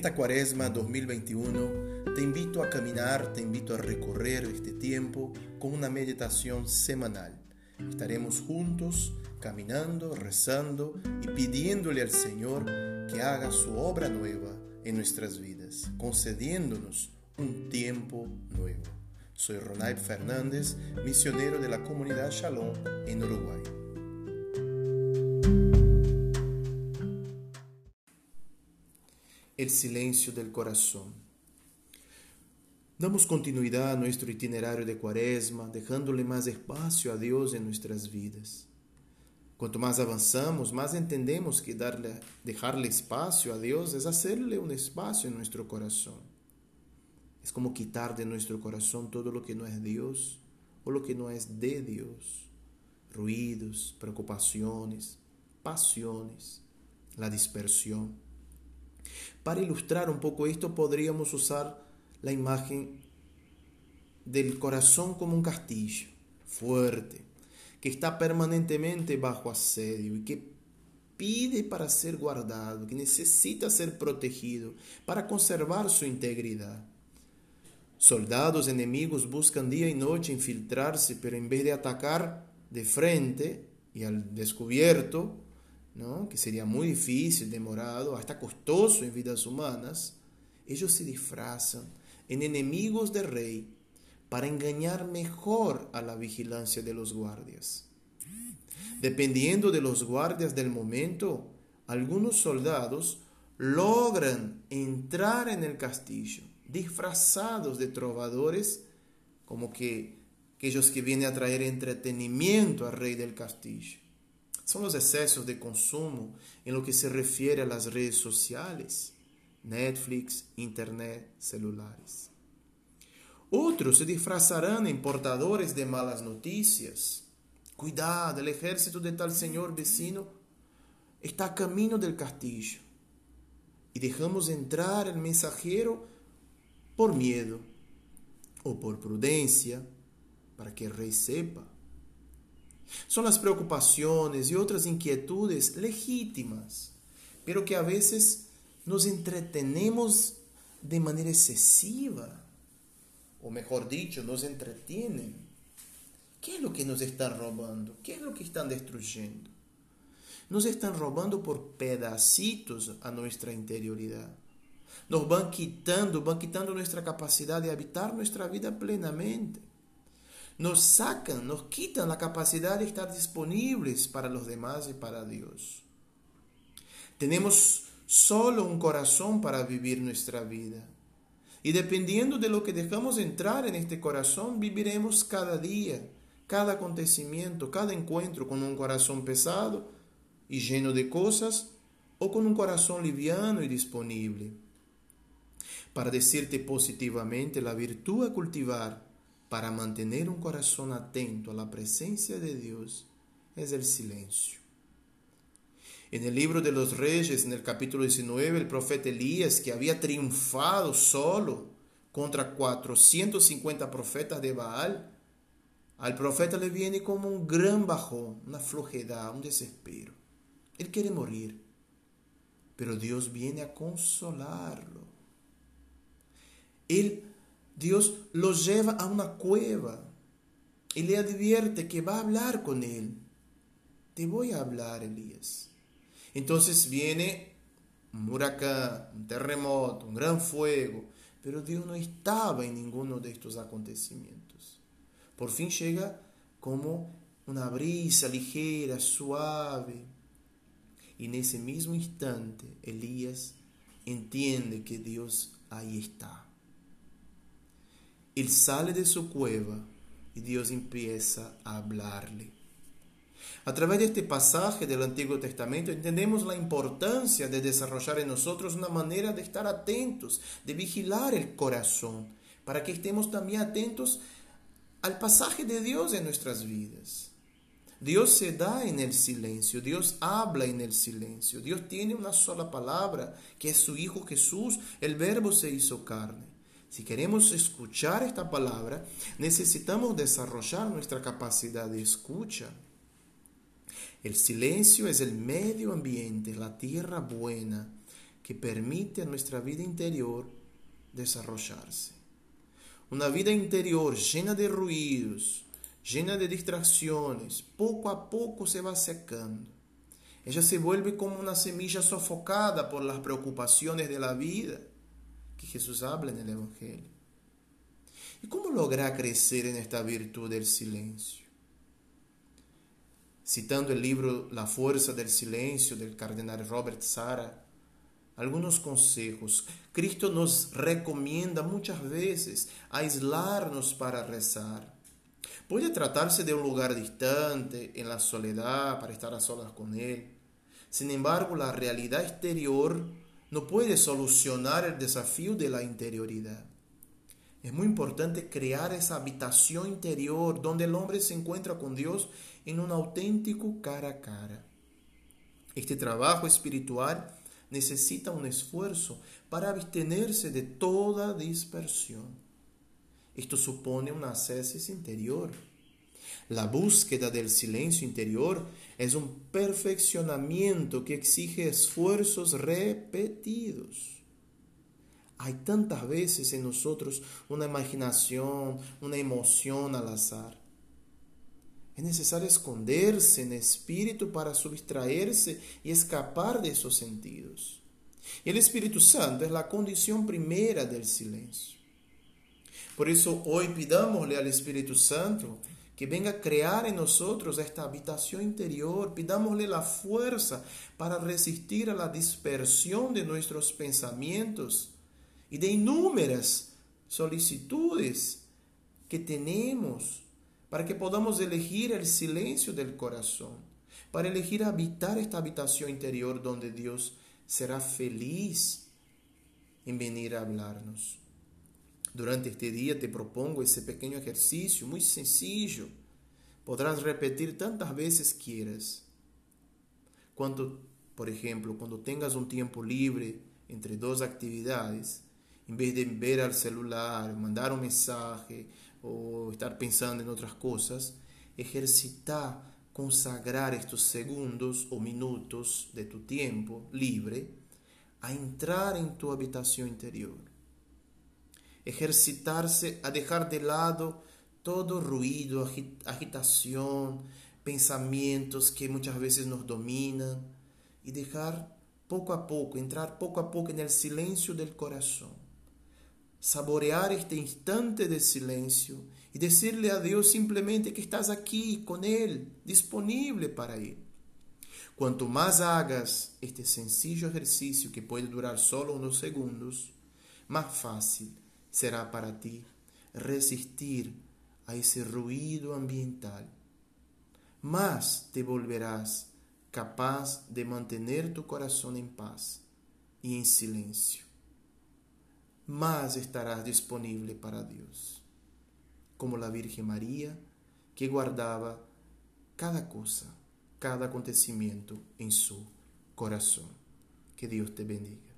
En esta cuaresma 2021 te invito a caminar, te invito a recorrer este tiempo con una meditación semanal. Estaremos juntos caminando, rezando y pidiéndole al Señor que haga su obra nueva en nuestras vidas, concediéndonos un tiempo nuevo. Soy Ronald Fernández, misionero de la comunidad Shalom en Uruguay. Silencio del corazón. Damos continuidad a nuestro itinerario de cuaresma, dejándole más espacio a Dios en nuestras vidas. Cuanto más avanzamos, más entendemos que darle, dejarle espacio a Dios es hacerle un espacio en nuestro corazón. Es como quitar de nuestro corazón todo lo que no es Dios o lo que no es de Dios. Ruidos, preocupaciones, pasiones, la dispersión. Para ilustrar un poco esto podríamos usar la imagen del corazón como un castillo, fuerte, que está permanentemente bajo asedio y que pide para ser guardado, que necesita ser protegido para conservar su integridad. Soldados enemigos buscan día y noche infiltrarse, pero en vez de atacar de frente y al descubierto, ¿no? que sería muy difícil, demorado, hasta costoso en vidas humanas, ellos se disfrazan en enemigos del rey para engañar mejor a la vigilancia de los guardias. Dependiendo de los guardias del momento, algunos soldados logran entrar en el castillo disfrazados de trovadores, como que aquellos que vienen a traer entretenimiento al rey del castillo. Son los excesos de consumo en lo que se refiere a las redes sociales, Netflix, Internet, celulares. Otros se disfrazarán en portadores de malas noticias. Cuidado, el ejército de tal señor vecino está a camino del castillo. Y dejamos entrar el mensajero por miedo o por prudencia, para que el rey sepa. Son las preocupaciones y otras inquietudes legítimas, pero que a veces nos entretenemos de manera excesiva o mejor dicho, nos entretienen. ¿Qué es lo que nos están robando? ¿Qué es lo que están destruyendo? Nos están robando por pedacitos a nuestra interioridad. Nos van quitando, van quitando nuestra capacidad de habitar nuestra vida plenamente. Nos sacan, nos quitan la capacidad de estar disponibles para los demás y para Dios. Tenemos solo un corazón para vivir nuestra vida. Y dependiendo de lo que dejamos entrar en este corazón, viviremos cada día, cada acontecimiento, cada encuentro con un corazón pesado y lleno de cosas o con un corazón liviano y disponible. Para decirte positivamente, la virtud a cultivar para mantener un corazón atento a la presencia de Dios es el silencio. En el libro de los reyes, en el capítulo 19, el profeta Elías, que había triunfado solo contra 450 profetas de Baal, al profeta le viene como un gran bajón, una flojedad, un desespero. Él quiere morir, pero Dios viene a consolarlo. Él, Dios lo lleva a una cueva y le advierte que va a hablar con él. Te voy a hablar, Elías entonces viene un huracán, un terremoto, un gran fuego, pero Dios no estaba en ninguno de estos acontecimientos. Por fin llega como una brisa ligera, suave, y en ese mismo instante Elías entiende que Dios ahí está. Él sale de su cueva y Dios empieza a hablarle. A través de este pasaje del Antiguo Testamento entendemos la importancia de desarrollar en nosotros una manera de estar atentos, de vigilar el corazón, para que estemos también atentos al pasaje de Dios en nuestras vidas. Dios se da en el silencio, Dios habla en el silencio, Dios tiene una sola palabra, que es su Hijo Jesús, el Verbo se hizo carne. Si queremos escuchar esta palabra, necesitamos desarrollar nuestra capacidad de escucha. El silencio es el medio ambiente, la tierra buena que permite a nuestra vida interior desarrollarse. Una vida interior llena de ruidos, llena de distracciones, poco a poco se va secando. Ella se vuelve como una semilla sofocada por las preocupaciones de la vida que Jesús habla en el Evangelio. ¿Y cómo lograr crecer en esta virtud del silencio? Citando el libro La fuerza del silencio del cardenal Robert Sara, algunos consejos. Cristo nos recomienda muchas veces aislarnos para rezar. Puede tratarse de un lugar distante, en la soledad, para estar a solas con Él. Sin embargo, la realidad exterior no puede solucionar el desafío de la interioridad. Es muy importante crear esa habitación interior donde el hombre se encuentra con Dios en un auténtico cara a cara. Este trabajo espiritual necesita un esfuerzo para abstenerse de toda dispersión. Esto supone una ascesis interior. La búsqueda del silencio interior es un perfeccionamiento que exige esfuerzos repetidos. Hay tantas veces en nosotros una imaginación, una emoción al azar. Es necesario esconderse en espíritu para sustraerse y escapar de esos sentidos. El Espíritu Santo es la condición primera del silencio. Por eso hoy pidámosle al Espíritu Santo que venga a crear en nosotros esta habitación interior, pidámosle la fuerza para resistir a la dispersión de nuestros pensamientos y de inúmeras solicitudes que tenemos para que podamos elegir el silencio del corazón, para elegir habitar esta habitación interior donde Dios será feliz en venir a hablarnos. Durante este día te propongo ese pequeño ejercicio muy sencillo. Podrás repetir tantas veces quieras. Cuando, por ejemplo, cuando tengas un tiempo libre entre dos actividades, en vez de ver al celular, mandar un mensaje o estar pensando en otras cosas, ejercitar, consagrar estos segundos o minutos de tu tiempo libre a entrar en tu habitación interior. Ejercitarse a dejar de lado todo ruido, agitación, pensamientos que muchas veces nos dominan y dejar poco a poco, entrar poco a poco en el silencio del corazón saborear este instante de silencio y decirle a Dios simplemente que estás aquí con Él, disponible para Él. Cuanto más hagas este sencillo ejercicio que puede durar solo unos segundos, más fácil será para ti resistir a ese ruido ambiental. Más te volverás capaz de mantener tu corazón en paz y en silencio más estarás disponible para Dios, como la Virgen María que guardaba cada cosa, cada acontecimiento en su corazón. Que Dios te bendiga.